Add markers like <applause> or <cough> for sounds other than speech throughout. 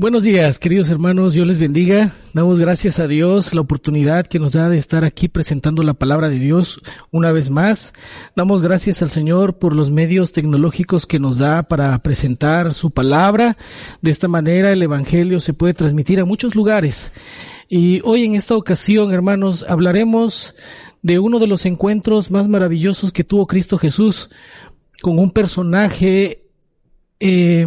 Buenos días, queridos hermanos, Dios les bendiga. Damos gracias a Dios la oportunidad que nos da de estar aquí presentando la palabra de Dios una vez más. Damos gracias al Señor por los medios tecnológicos que nos da para presentar su palabra. De esta manera el Evangelio se puede transmitir a muchos lugares. Y hoy en esta ocasión, hermanos, hablaremos de uno de los encuentros más maravillosos que tuvo Cristo Jesús con un personaje eh,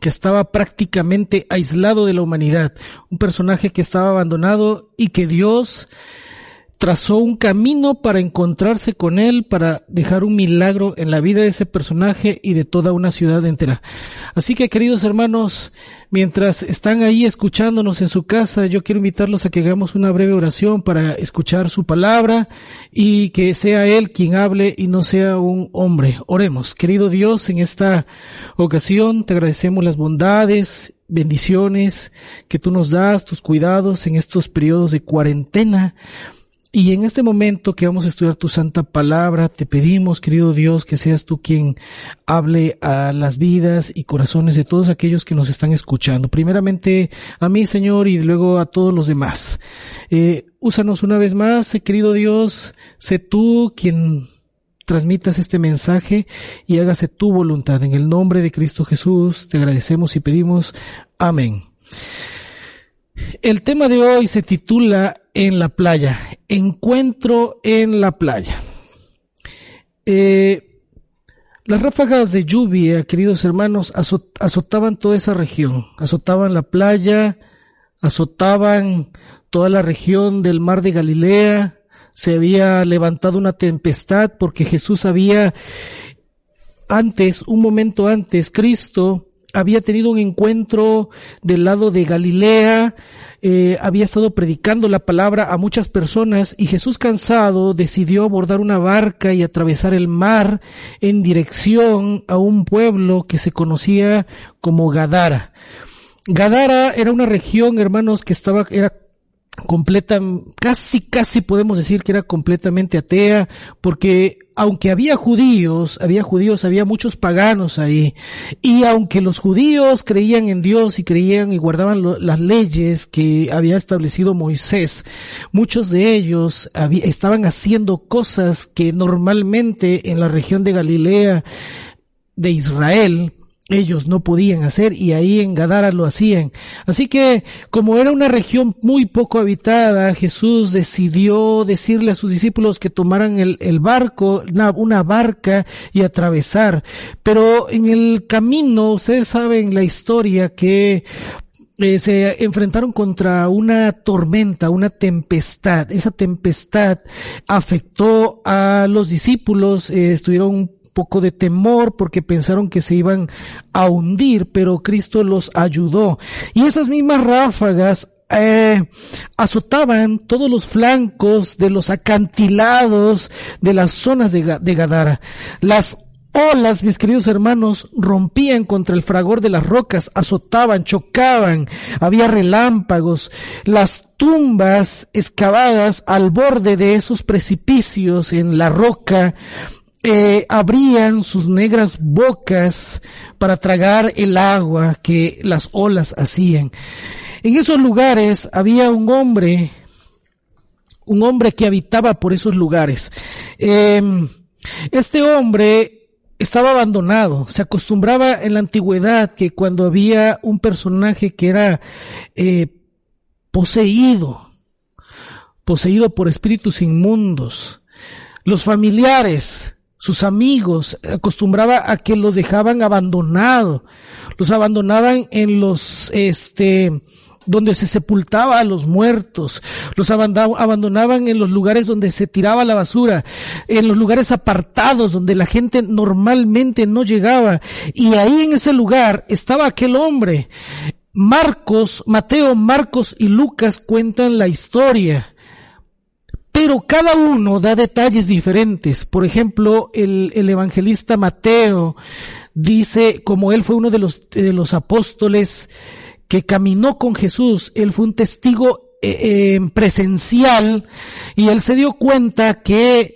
que estaba prácticamente aislado de la humanidad, un personaje que estaba abandonado y que Dios trazó un camino para encontrarse con él, para dejar un milagro en la vida de ese personaje y de toda una ciudad entera. Así que queridos hermanos, mientras están ahí escuchándonos en su casa, yo quiero invitarlos a que hagamos una breve oración para escuchar su palabra y que sea él quien hable y no sea un hombre. Oremos. Querido Dios, en esta ocasión te agradecemos las bondades bendiciones que tú nos das, tus cuidados en estos periodos de cuarentena. Y en este momento que vamos a estudiar tu santa palabra, te pedimos, querido Dios, que seas tú quien hable a las vidas y corazones de todos aquellos que nos están escuchando. Primeramente a mí, Señor, y luego a todos los demás. Eh, úsanos una vez más, eh, querido Dios, sé tú quien transmitas este mensaje y hágase tu voluntad. En el nombre de Cristo Jesús te agradecemos y pedimos. Amén. El tema de hoy se titula En la playa, encuentro en la playa. Eh, las ráfagas de lluvia, queridos hermanos, azotaban toda esa región, azotaban la playa, azotaban toda la región del mar de Galilea, se había levantado una tempestad porque Jesús había antes, un momento antes, Cristo había tenido un encuentro del lado de Galilea, eh, había estado predicando la palabra a muchas personas y Jesús cansado decidió abordar una barca y atravesar el mar en dirección a un pueblo que se conocía como Gadara. Gadara era una región, hermanos, que estaba, era completa, casi, casi podemos decir que era completamente atea, porque aunque había judíos, había judíos, había muchos paganos ahí, y aunque los judíos creían en Dios y creían y guardaban las leyes que había establecido Moisés, muchos de ellos estaban haciendo cosas que normalmente en la región de Galilea, de Israel, ellos no podían hacer y ahí en Gadara lo hacían. Así que como era una región muy poco habitada, Jesús decidió decirle a sus discípulos que tomaran el, barco, una, barca y atravesar. Pero en el camino, ustedes saben la historia que eh, se enfrentaron contra una tormenta, una tempestad. Esa tempestad afectó a los discípulos, eh, estuvieron poco de temor porque pensaron que se iban a hundir, pero Cristo los ayudó. Y esas mismas ráfagas eh, azotaban todos los flancos de los acantilados de las zonas de, de Gadara. Las olas, mis queridos hermanos, rompían contra el fragor de las rocas, azotaban, chocaban, había relámpagos, las tumbas excavadas al borde de esos precipicios en la roca eh, abrían sus negras bocas para tragar el agua que las olas hacían. En esos lugares había un hombre, un hombre que habitaba por esos lugares. Em, este hombre estaba abandonado. Se acostumbraba en la antigüedad que cuando había un personaje que era eh, poseído, poseído por espíritus inmundos, los familiares sus amigos, acostumbraba a que los dejaban abandonado, los abandonaban en los, este, donde se sepultaba a los muertos, los abandonaban en los lugares donde se tiraba la basura, en los lugares apartados donde la gente normalmente no llegaba. Y ahí en ese lugar estaba aquel hombre. Marcos, Mateo, Marcos y Lucas cuentan la historia pero cada uno da detalles diferentes. Por ejemplo, el, evangelista Mateo dice, como él fue uno de los, apóstoles que caminó con Jesús, él fue un testigo eh, eh, presencial y él se dio cuenta que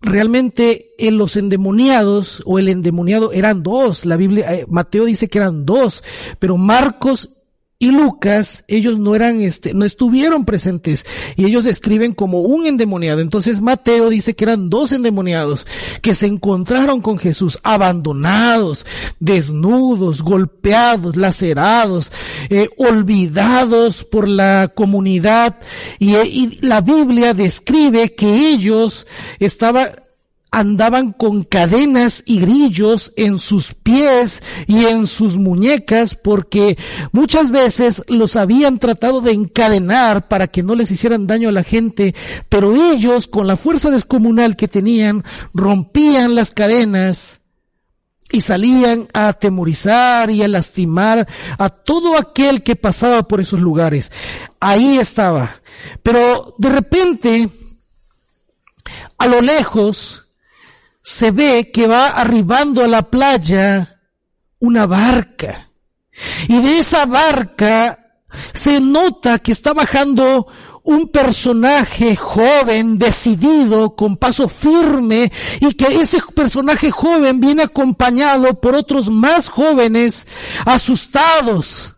realmente en los endemoniados o el endemoniado eran dos. La Biblia, eh, Mateo dice que eran dos, pero Marcos y Lucas, ellos no eran, este, no estuvieron presentes y ellos escriben como un endemoniado. Entonces Mateo dice que eran dos endemoniados que se encontraron con Jesús abandonados, desnudos, golpeados, lacerados, eh, olvidados por la comunidad y, y la Biblia describe que ellos estaban andaban con cadenas y grillos en sus pies y en sus muñecas porque muchas veces los habían tratado de encadenar para que no les hicieran daño a la gente, pero ellos con la fuerza descomunal que tenían rompían las cadenas y salían a atemorizar y a lastimar a todo aquel que pasaba por esos lugares. Ahí estaba. Pero de repente, a lo lejos, se ve que va arribando a la playa una barca. Y de esa barca se nota que está bajando un personaje joven, decidido, con paso firme, y que ese personaje joven viene acompañado por otros más jóvenes, asustados,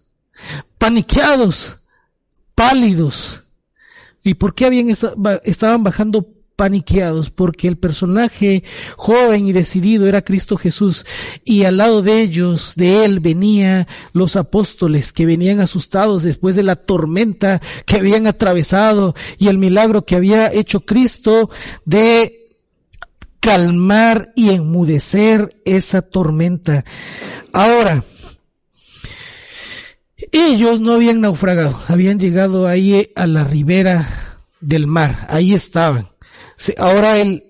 paniqueados, pálidos. ¿Y por qué habían, estaban bajando paniqueados porque el personaje joven y decidido era Cristo Jesús y al lado de ellos, de él, venía los apóstoles que venían asustados después de la tormenta que habían atravesado y el milagro que había hecho Cristo de calmar y enmudecer esa tormenta. Ahora, ellos no habían naufragado, habían llegado ahí a la ribera del mar, ahí estaban. Ahora el,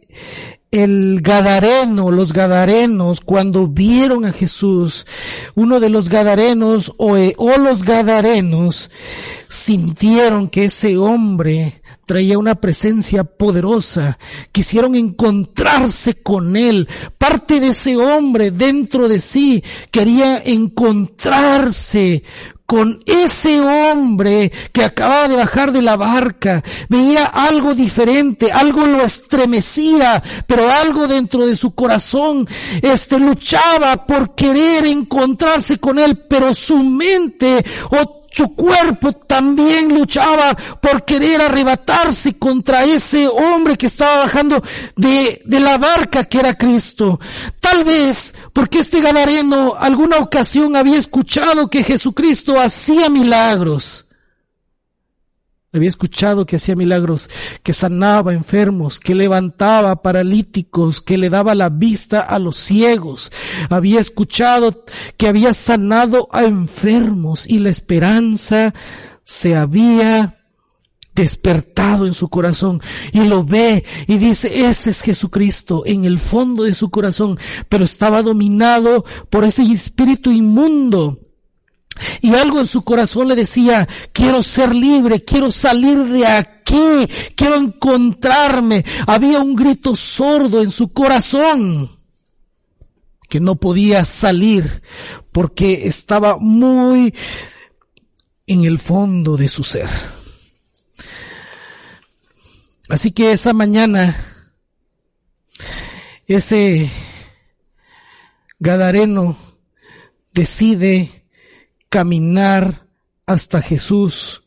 el Gadareno, los Gadarenos, cuando vieron a Jesús, uno de los Gadarenos o, eh, o, los Gadarenos sintieron que ese hombre traía una presencia poderosa, quisieron encontrarse con él, parte de ese hombre dentro de sí quería encontrarse con ese hombre que acababa de bajar de la barca. Veía algo diferente, algo lo estremecía, pero algo dentro de su corazón, este, luchaba por querer encontrarse con él, pero su mente o su cuerpo también luchaba por querer arrebatarse contra ese hombre que estaba bajando de, la barca que era Cristo. Tal vez porque este galareno alguna ocasión había escuchado que Jesucristo hacía milagros había escuchado que hacía milagros, que sanaba enfermos, que levantaba paralíticos, que le daba la vista a los ciegos. Había escuchado que había sanado a enfermos y la esperanza se había despertado en su corazón y lo ve y dice, ese es Jesucristo en el fondo de su corazón, pero estaba dominado por ese espíritu inmundo y algo en su corazón le decía, quiero ser libre, quiero salir de aquí, quiero encontrarme. Había un grito sordo en su corazón que no podía salir porque estaba muy en el fondo de su ser. Así que esa mañana, ese Gadareno decide caminar hasta Jesús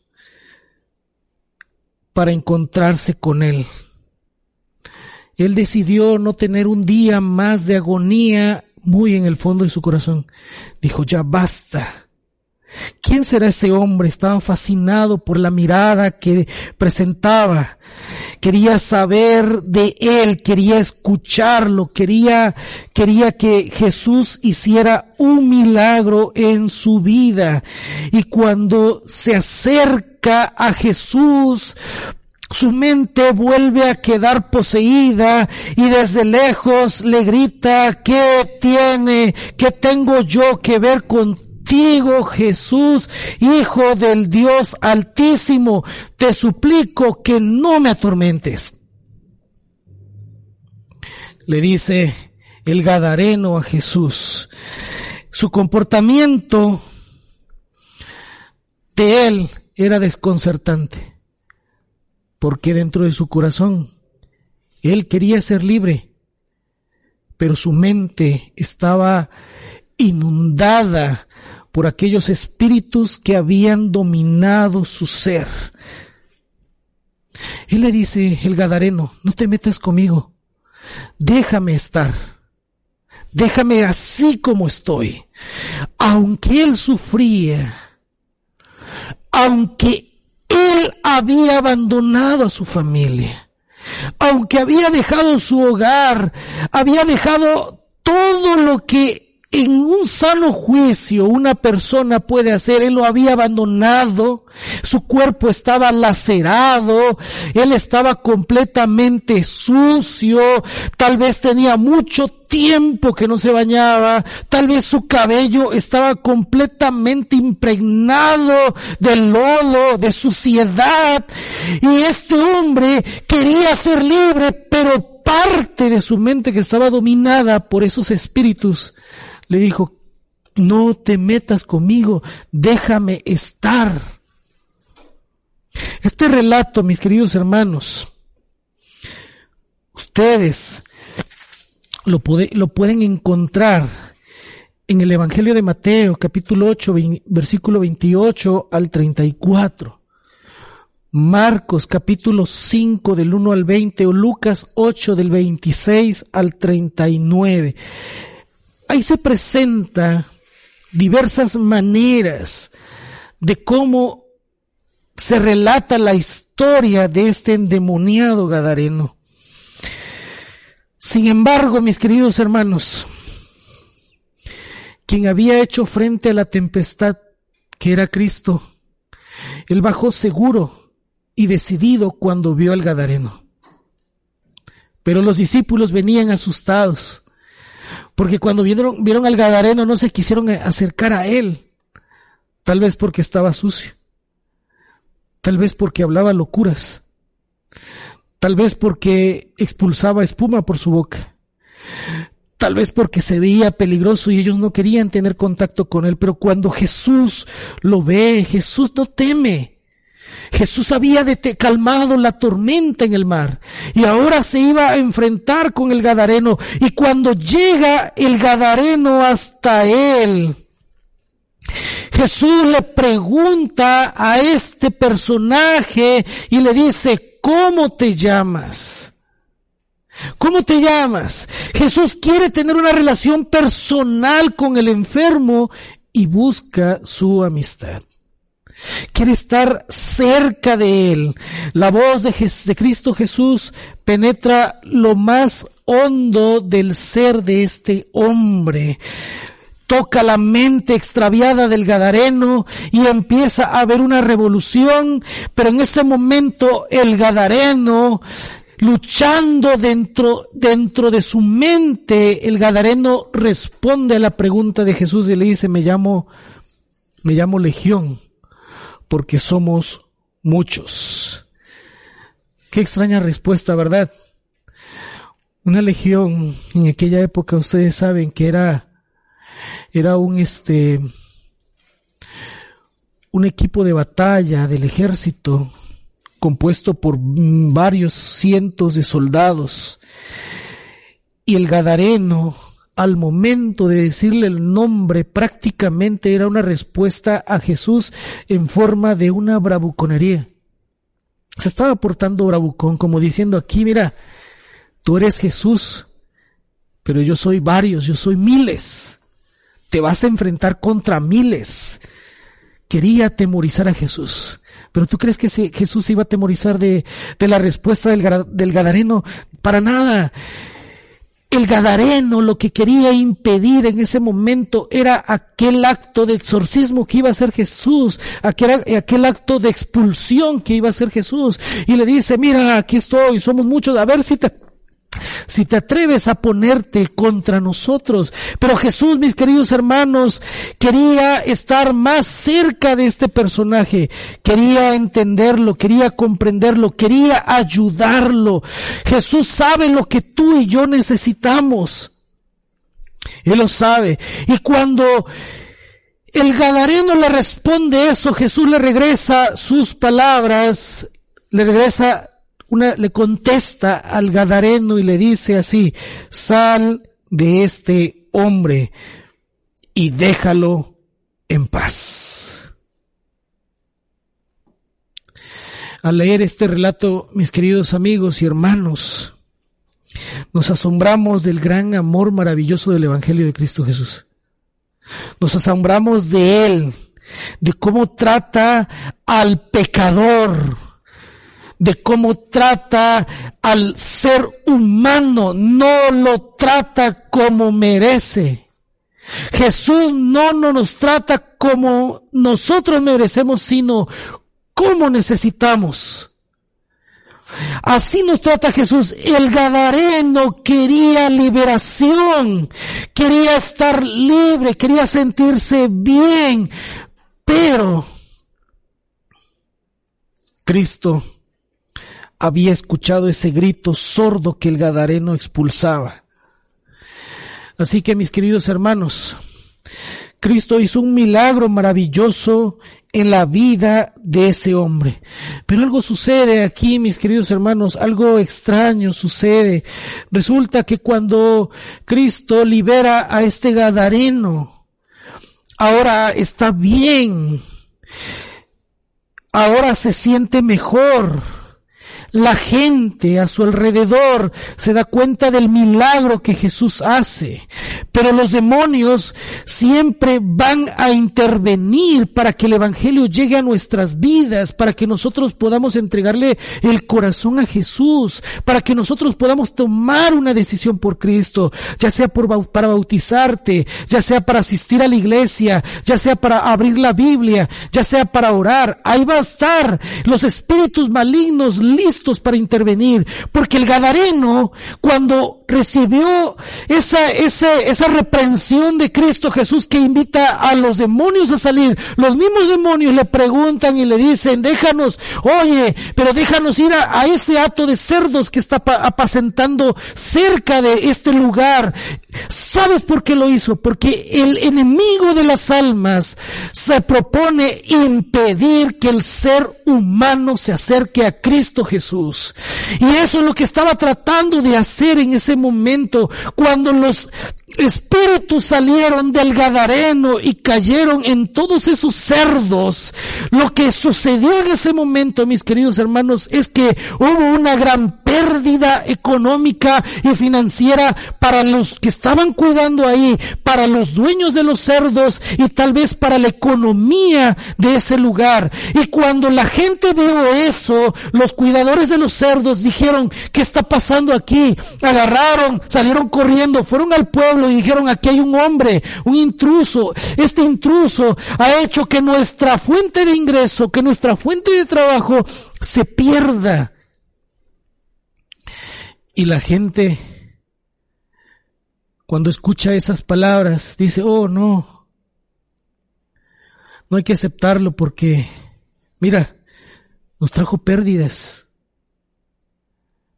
para encontrarse con Él. Él decidió no tener un día más de agonía muy en el fondo de su corazón. Dijo, ya basta. ¿Quién será ese hombre? Estaba fascinado por la mirada que presentaba. Quería saber de él, quería escucharlo, quería, quería que Jesús hiciera un milagro en su vida. Y cuando se acerca a Jesús, su mente vuelve a quedar poseída y desde lejos le grita, ¿qué tiene, qué tengo yo que ver con contigo, Jesús, Hijo del Dios Altísimo, te suplico que no me atormentes. Le dice el Gadareno a Jesús. Su comportamiento de él era desconcertante, porque dentro de su corazón él quería ser libre, pero su mente estaba inundada por aquellos espíritus que habían dominado su ser. Él le dice, el Gadareno, no te metas conmigo, déjame estar, déjame así como estoy. Aunque él sufría, aunque él había abandonado a su familia, aunque había dejado su hogar, había dejado todo lo que en un sano juicio una persona puede hacer, él lo había abandonado, su cuerpo estaba lacerado, él estaba completamente sucio, tal vez tenía mucho tiempo que no se bañaba, tal vez su cabello estaba completamente impregnado de lodo, de suciedad, y este hombre quería ser libre, pero parte de su mente que estaba dominada por esos espíritus le dijo, no te metas conmigo, déjame estar. Este relato, mis queridos hermanos, ustedes lo, lo pueden encontrar en el Evangelio de Mateo, capítulo 8, versículo 28 al 34. Marcos capítulo 5 del 1 al 20 o Lucas 8 del 26 al 39 ahí se presenta diversas maneras de cómo se relata la historia de este endemoniado Gadareno. Sin embargo, mis queridos hermanos, quien había hecho frente a la tempestad, que era Cristo, él bajó seguro y decidido cuando vio al Gadareno. Pero los discípulos venían asustados porque cuando vieron, al Gadareno no se quisieron acercar a él. Tal vez porque estaba sucio. Tal vez porque hablaba locuras. Tal vez porque expulsaba espuma por su boca. Tal vez porque se veía peligroso y ellos no querían tener contacto con él. Pero cuando Jesús lo ve, Jesús no teme. Jesús había calmado la tormenta en el mar y ahora se iba a enfrentar con el Gadareno y cuando llega el Gadareno hasta él, Jesús le pregunta a este personaje y le dice, ¿cómo te llamas? ¿Cómo te llamas? Jesús quiere tener una relación personal con el enfermo y busca su amistad. Quiere estar cerca de Él. La voz de, Cristo Jesús penetra lo más hondo del ser de este hombre. Toca la mente extraviada del Gadareno y empieza a haber una revolución, pero en ese momento el Gadareno luchando dentro, dentro de su mente, el Gadareno responde a la pregunta de Jesús y le dice, me llamo, me llamo Legión porque somos muchos. Qué extraña respuesta, ¿verdad? Una legión en aquella época ustedes saben que era era un este un equipo de batalla del ejército compuesto por varios cientos de soldados y el gadareno al momento de decirle el nombre prácticamente era una respuesta a Jesús en forma de una bravuconería. Se estaba portando bravucón como diciendo aquí, mira, tú eres Jesús, pero yo soy varios, yo soy miles. Te vas a enfrentar contra miles. Quería atemorizar a Jesús. Pero tú crees que Jesús iba a atemorizar de, la respuesta del Gadareno? Para nada. El Gadareno lo que quería impedir en ese momento era aquel acto de exorcismo que iba a hacer Jesús, aquel, acto de expulsión que iba a hacer Jesús. Y le dice, mira, aquí estoy, somos muchos, a ver si te si te atreves a ponerte contra nosotros. Pero Jesús, mis queridos hermanos, quería estar más cerca de este personaje, quería entenderlo, quería comprenderlo, quería ayudarlo. Jesús sabe lo que tú y yo necesitamos. Él lo sabe. Y cuando el Gadareno le responde eso, Jesús le regresa sus palabras, le regresa una, le contesta al Gadareno y le dice así, sal de este hombre y déjalo en paz. Al leer este relato, mis queridos amigos y hermanos, nos asombramos del gran amor maravilloso del Evangelio de Cristo Jesús. Nos asombramos de Él, de cómo trata al pecador, de cómo trata al ser humano, no lo trata como merece. Jesús no, nos trata como nosotros merecemos, sino como necesitamos. Así nos trata Jesús. El Gadareno quería liberación, quería estar libre, quería sentirse bien, pero Cristo había escuchado ese grito sordo que el Gadareno expulsaba. Así que mis queridos hermanos, Cristo hizo un milagro maravilloso en la vida de ese hombre. Pero algo sucede aquí, mis queridos hermanos, algo extraño sucede. Resulta que cuando Cristo libera a este Gadareno, ahora está bien, ahora se siente mejor la gente a su alrededor se da cuenta del milagro que Jesús hace, pero los demonios siempre van a intervenir para que el Evangelio llegue a nuestras vidas, para que nosotros podamos entregarle el corazón a Jesús, para que nosotros podamos tomar una decisión por Cristo, ya sea para bautizarte, ya sea para asistir a la iglesia, ya sea para abrir la Biblia, ya sea para orar. Ahí va a estar los espíritus malignos listos para intervenir, porque el Gadareno, cuando recibió esa, esa, esa reprensión de Cristo Jesús que invita a los demonios a salir, los mismos demonios le preguntan y le dicen, déjanos, oye, pero déjanos ir a, ese hato de cerdos que está apacentando cerca de este lugar. ¿Sabes por qué lo hizo? Porque el enemigo de las almas se propone impedir que el ser humano se acerque a Cristo Jesús. Y eso es lo que estaba tratando de hacer en ese momento cuando los espíritus salieron del Gadareno y cayeron en todos esos cerdos. Lo que sucedió en ese momento, mis queridos hermanos, es que hubo una gran pérdida económica y financiera para los que estaban cuidando ahí, para los dueños de los cerdos y tal vez para la economía de ese lugar. Y cuando la gente vio eso, los cuidadores de los cerdos dijeron, ¿qué está pasando aquí? Agarraron, salieron corriendo, fueron al pueblo y dijeron, aquí hay un hombre, un intruso. Este intruso ha hecho que nuestra fuente de ingreso, que nuestra fuente de trabajo se pierda. Y la gente, cuando escucha esas palabras, dice, oh no, no hay que aceptarlo porque, mira, nos trajo pérdidas.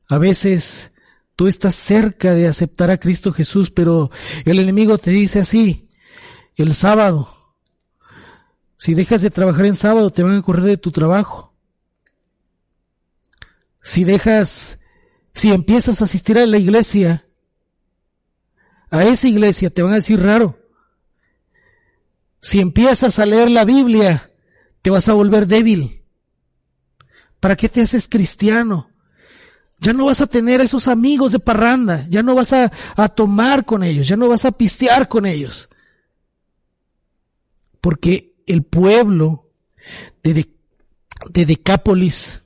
A veces tú estás cerca de aceptar a Cristo Jesús, pero el enemigo te dice así, el sábado, si dejas de trabajar en sábado, te van a correr de tu trabajo. Si dejas si empiezas a asistir a la iglesia, a esa iglesia te van a decir raro. Si empiezas a leer la Biblia, te vas a volver débil. ¿Para qué te haces cristiano? Ya no vas a tener esos amigos de parranda, ya no vas a, tomar con ellos, ya no vas a pistear con ellos. Porque el pueblo de, de Decápolis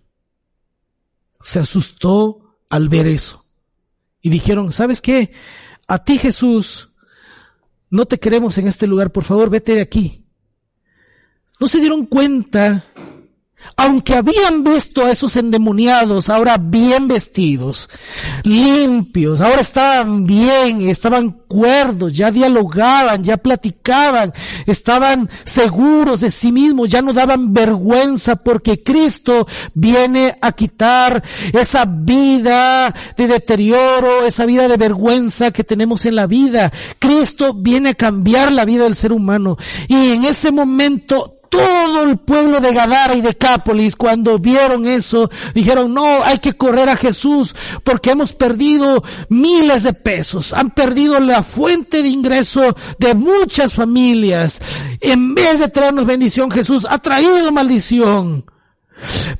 se asustó al ver eso. Y dijeron, ¿sabes qué? A ti Jesús, no te queremos en este lugar, por favor, vete de aquí. No se dieron cuenta aunque habían visto a esos endemoniados ahora bien vestidos, limpios, ahora estaban bien, estaban cuerdos, ya dialogaban, ya platicaban, estaban seguros de sí mismos, ya no daban vergüenza porque Cristo viene a quitar esa vida de deterioro, esa vida de vergüenza que tenemos en la vida. Cristo viene a cambiar la vida del ser humano y en ese momento todo el pueblo de Gadara y de Cápolis, cuando vieron eso, dijeron, no, hay que correr a Jesús porque hemos perdido miles de pesos, han perdido la fuente de ingreso de muchas familias. En vez de traernos bendición, Jesús ha traído maldición.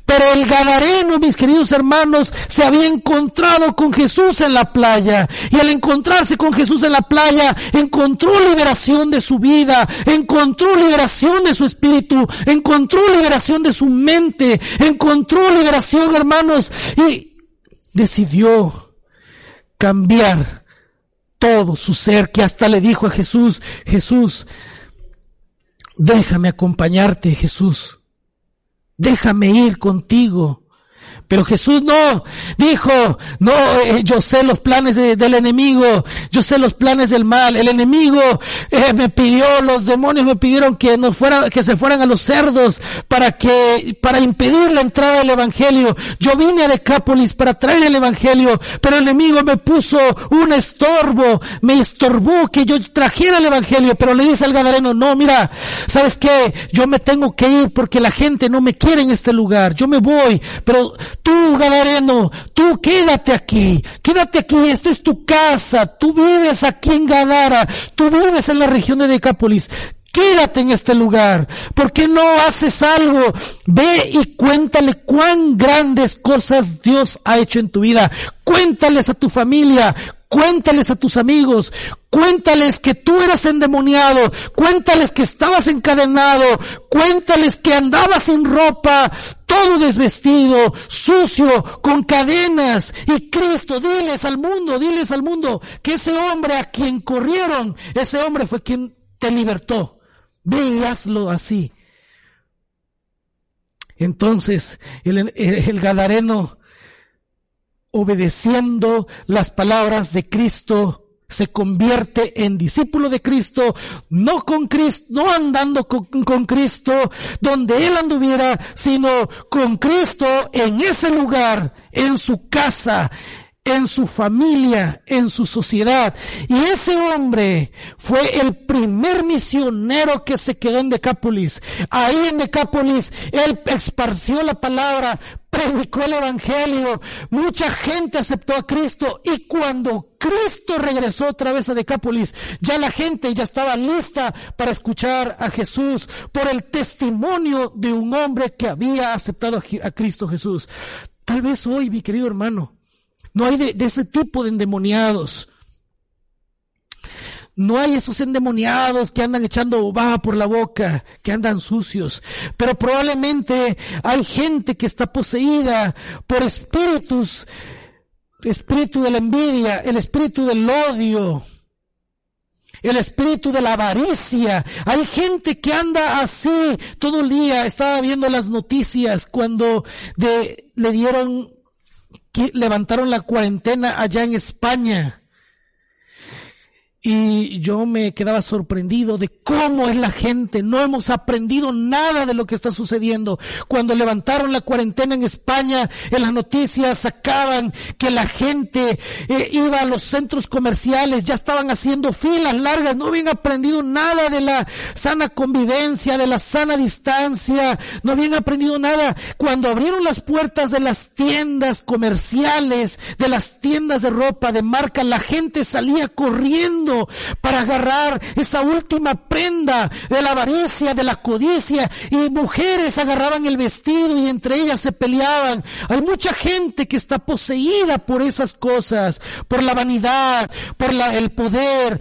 Pero el Gadareno, mis queridos hermanos, se había encontrado con Jesús en la playa. Y al encontrarse con Jesús en la playa, encontró liberación de su vida, encontró liberación de su espíritu, encontró liberación de su mente, encontró liberación, hermanos, y decidió cambiar todo su ser, que hasta le dijo a Jesús, Jesús, déjame acompañarte, Jesús. Déjame ir contigo. Pero Jesús no, dijo, no, eh, yo sé los planes del enemigo, yo sé los planes del mal. El enemigo eh, me pidió, los demonios me pidieron que no fuera, que se fueran a los cerdos para que, para impedir la entrada del evangelio. Yo vine a Decápolis para traer el evangelio, pero el enemigo me puso un estorbo, me estorbó que yo trajera el evangelio, pero le dice al gadareno, no, mira, ¿sabes qué? Yo me tengo que ir porque la gente no me quiere en este lugar, yo me voy, pero Tú, Gadareno, tú quédate aquí, quédate aquí, esta es tu casa, tú vives aquí en Gadara, tú vives en la región de Decápolis, quédate en este lugar. ¿Por qué no haces algo? Ve y cuéntale cuán grandes cosas Dios ha hecho en tu vida. Cuéntales a tu familia, cuéntales a tus amigos, cuéntales que tú eras endemoniado, cuéntales que estabas encadenado, cuéntales que andabas sin ropa, todo desvestido, sucio, con cadenas. Y Cristo, diles al mundo, diles al mundo que ese hombre a quien corrieron, ese hombre fue quien te libertó. Ve y hazlo así. Entonces el, el Gadareno obedeciendo las palabras de Cristo, se convierte en discípulo de Cristo, no con Cristo, no andando con, Cristo donde él anduviera, sino con Cristo en ese lugar, en su casa, en su familia, en su sociedad. Y ese hombre fue el primer misionero que se quedó en Decápolis. Ahí en Decápolis, él esparció la palabra, predicó el evangelio, mucha gente aceptó a Cristo y cuando Cristo regresó otra vez a Decápolis, ya la gente ya estaba lista para escuchar a Jesús por el testimonio de un hombre que había aceptado a Cristo Jesús. Tal vez hoy, mi querido hermano, no hay de, ese tipo de endemoniados. No hay esos endemoniados que andan echando baba por la boca, que andan sucios. Pero probablemente hay gente que está poseída por espíritus, espíritu de la envidia, el espíritu del odio, el espíritu de la avaricia. Hay gente que anda así todo el día. Estaba viendo las noticias cuando le dieron levantaron la cuarentena allá en España. Y yo me quedaba sorprendido de cómo es la gente. No hemos aprendido nada de lo que está sucediendo. Cuando levantaron la cuarentena en España, en las noticias sacaban que la gente eh, iba a los centros comerciales, ya estaban haciendo filas largas, no habían aprendido nada de la sana convivencia, de la sana distancia, no habían aprendido nada. Cuando abrieron las puertas de las tiendas comerciales, de las tiendas de ropa de marca, la gente salía corriendo para agarrar esa última prenda de la avaricia, de la codicia, y mujeres agarraban el vestido y entre ellas se peleaban. Hay mucha gente que está poseída por esas cosas, por la vanidad, por el poder,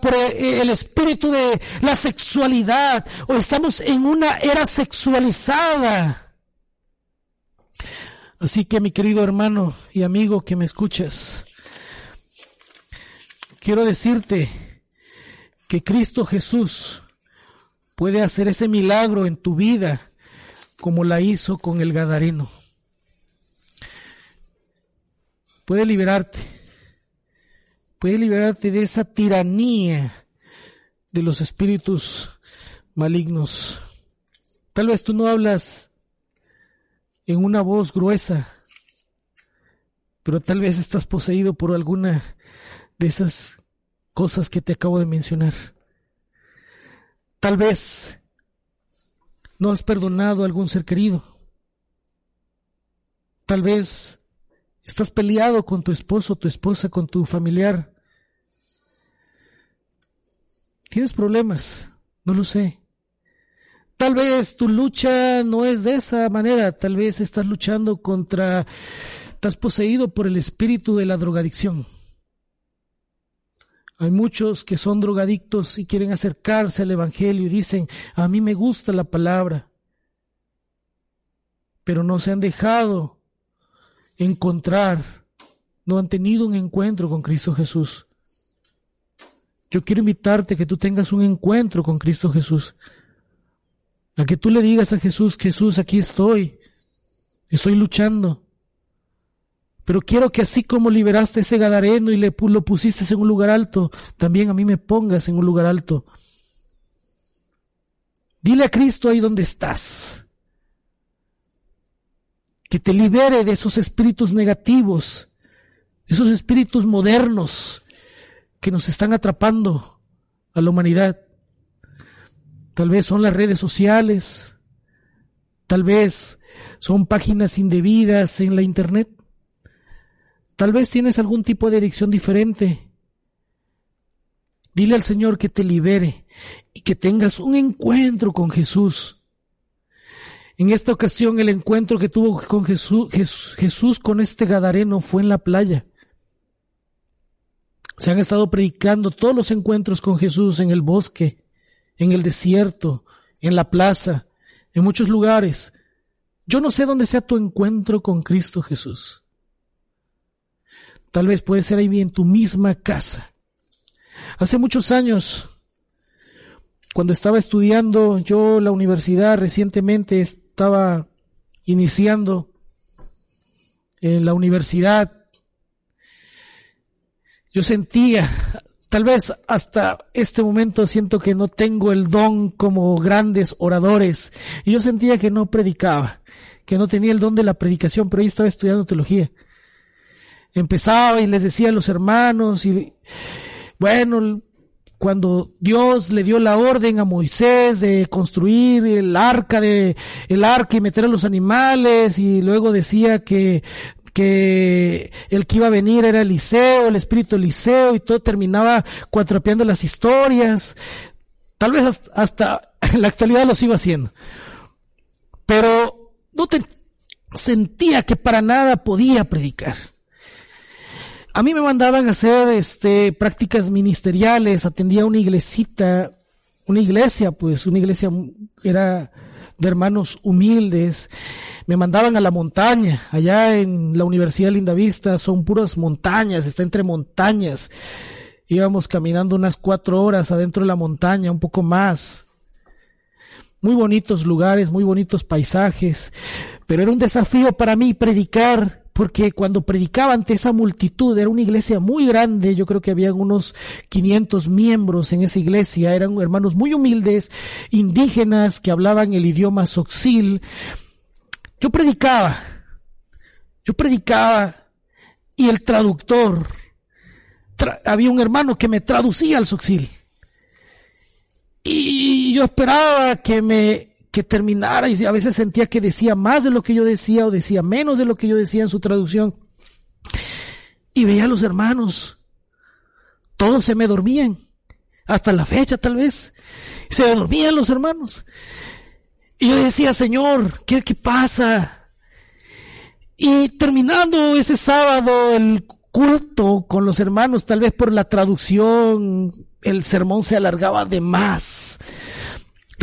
por eh, el espíritu de la sexualidad, o estamos en una era sexualizada. Así que mi querido hermano y amigo que me escuchas, quiero decirte que Cristo Jesús puede hacer ese milagro en tu vida como la hizo con el Gadareno. Puede liberarte, puede liberarte de esa tiranía de los espíritus malignos. Tal vez tú no hablas en una voz gruesa, pero tal vez estás poseído por alguna de esas cosas que te acabo de mencionar. Tal vez no has perdonado a algún ser querido. Tal vez estás peleado con tu esposo, tu esposa, con tu familiar. Tienes problemas, no lo sé. Tal vez tu lucha no es de esa manera, tal vez estás luchando contra, estás poseído por el espíritu de la drogadicción. Hay muchos que son drogadictos y quieren acercarse al Evangelio y dicen, a mí me gusta la palabra, pero no se han dejado encontrar, no han tenido un encuentro con Cristo Jesús. Yo quiero invitarte a que tú tengas un encuentro con Cristo Jesús. A que tú le digas a Jesús, Jesús, aquí estoy, estoy luchando. Pero quiero que así como liberaste ese Gadareno y le, lo pusiste en un lugar alto, también a mí me pongas en un lugar alto. Dile a Cristo ahí donde estás. Que te libere de esos espíritus negativos, esos espíritus modernos que nos están atrapando a la humanidad. Tal vez son las redes sociales, tal vez son páginas indebidas en la internet, tal vez tienes algún tipo de adicción diferente. Dile al Señor que te libere y que tengas un encuentro con Jesús. En esta ocasión el encuentro que tuvo con Jesús, Jesús, con este Gadareno fue en la playa. Se han estado predicando todos los encuentros con Jesús en el bosque, en el desierto, en la plaza, en muchos lugares. Yo no sé dónde sea tu encuentro con Cristo Jesús. Tal vez puede ser ahí en tu misma casa. Hace muchos años, cuando estaba estudiando yo la universidad recientemente, estaba iniciando en la universidad, yo sentía Tal vez hasta este momento siento que no tengo el don como grandes oradores. Y yo sentía que no predicaba, que no tenía el don de la predicación, pero ahí estaba estudiando teología. Empezaba y les decía a los hermanos y bueno, cuando Dios le dio la orden a Moisés de construir el arca de el arca y meter a los animales y luego decía que que el que iba a venir era Eliseo, el espíritu Eliseo, y todo terminaba cuatropeando las historias. Tal vez hasta <laughs> en la actualidad lo sigo haciendo. Pero no te sentía que para nada podía predicar. A mí me mandaban a hacer este prácticas ministeriales, atendía una iglesita, una iglesia, pues una iglesia era de hermanos humildes. Me mandaban a la montaña, allá en la Universidad de Lindavista, son puras montañas, está entre montañas. Íbamos caminando unas cuatro horas adentro de la montaña, un poco más. Muy bonitos lugares, muy bonitos paisajes, pero era un desafío para mí predicar porque cuando predicaba ante esa multitud, era una iglesia muy grande, yo creo que había unos 500 miembros en esa iglesia, eran hermanos muy humildes, indígenas que hablaban el idioma soxil. Yo predicaba, yo predicaba y el traductor, había un hermano que me traducía al soxil. Y yo esperaba que me que terminara y a veces sentía que decía más de lo que yo decía o decía menos de lo que yo decía en su traducción. Y veía a los hermanos, todos se me dormían, hasta la fecha tal vez, se dormían los hermanos. Y yo decía, Señor, ¿qué, qué pasa? Y terminando ese sábado el culto con los hermanos, tal vez por la traducción, el sermón se alargaba de más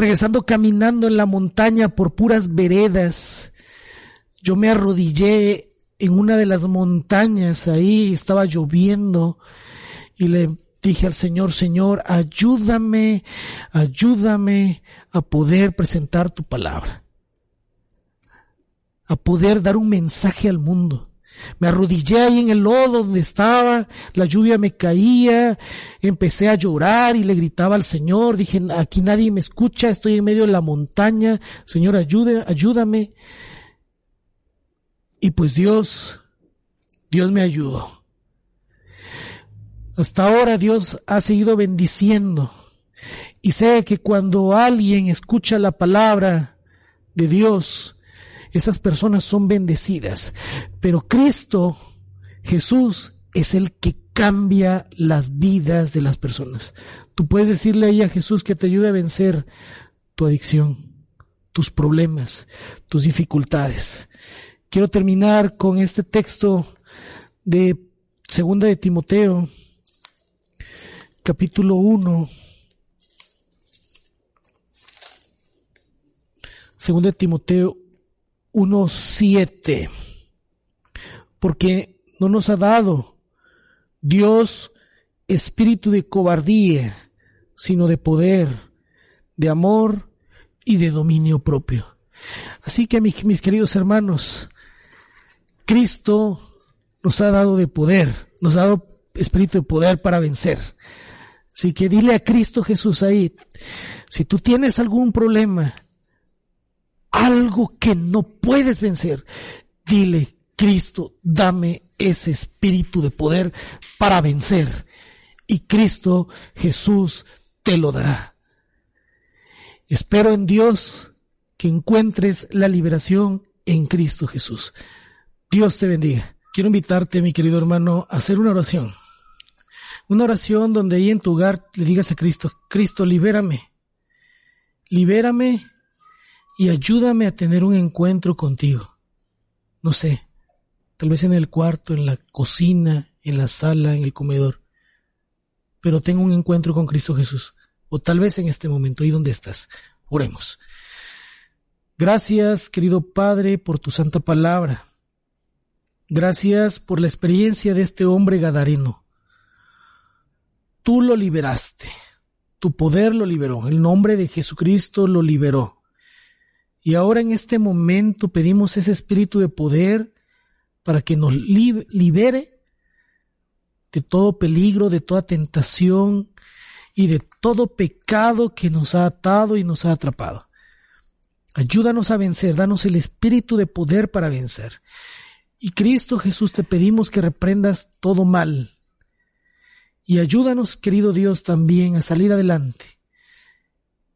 regresando caminando en la montaña por puras veredas, yo me arrodillé en una de las montañas, ahí estaba lloviendo y le dije al Señor, Señor, ayúdame, ayúdame a poder presentar tu palabra, a poder dar un mensaje al mundo. Me arrodillé ahí en el lodo donde estaba, la lluvia me caía, empecé a llorar y le gritaba al Señor, dije, aquí nadie me escucha, estoy en medio de la montaña, Señor, ayude, ayúdame. Y pues Dios, Dios me ayudó. Hasta ahora Dios ha seguido bendiciendo. Y sé que cuando alguien escucha la palabra, de Dios, esas personas son bendecidas. Pero Cristo, Jesús, es el que cambia las vidas de las personas. Tú puedes decirle ahí a Jesús que te ayude a vencer tu adicción, tus problemas, tus dificultades. Quiero terminar con este texto de Segunda de Timoteo, capítulo 1. Segunda de Timoteo 1.7. Porque no nos ha dado Dios espíritu de cobardía, sino de poder, de amor y de dominio propio. Así que mis, mis queridos hermanos, Cristo nos ha dado de poder, nos ha dado espíritu de poder para vencer. Así que dile a Cristo Jesús ahí, si tú tienes algún problema, algo que no puedes vencer, dile, Cristo, dame ese espíritu de poder para vencer. Y Cristo Jesús te lo dará. Espero en Dios que encuentres la liberación en Cristo Jesús. Dios te bendiga. Quiero invitarte, mi querido hermano, a hacer una oración. Una oración donde ahí en tu hogar le digas a Cristo, Cristo, libérame. Libérame y ayúdame a tener un encuentro contigo. No sé, tal vez en el cuarto, en la cocina, en la sala, en el comedor. Pero tengo un encuentro con Cristo Jesús. O tal vez en este momento, ahí donde estás. Oremos. Gracias, querido Padre, por tu santa palabra. Gracias por la experiencia de este hombre gadareno. Tú lo liberaste. Tu poder lo liberó. El nombre de Jesucristo lo liberó. Y ahora en este momento pedimos ese espíritu de poder para que nos libere de todo peligro, de toda tentación y de todo pecado que nos ha atado y nos ha atrapado. Ayúdanos a vencer, danos el espíritu de poder para vencer. Y Cristo Jesús te pedimos que reprendas todo mal. Y ayúdanos, querido Dios, también a salir adelante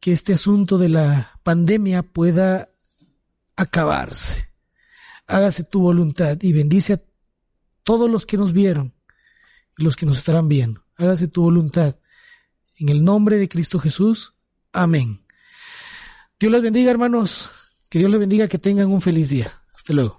que este asunto de la pandemia pueda acabarse. Hágase tu voluntad y bendice a todos los que nos vieron y los que nos estarán viendo. Hágase tu voluntad. En el nombre de Cristo Jesús. Amén. Dios les bendiga, hermanos. Que Dios les bendiga, que tengan un feliz día. Hasta luego.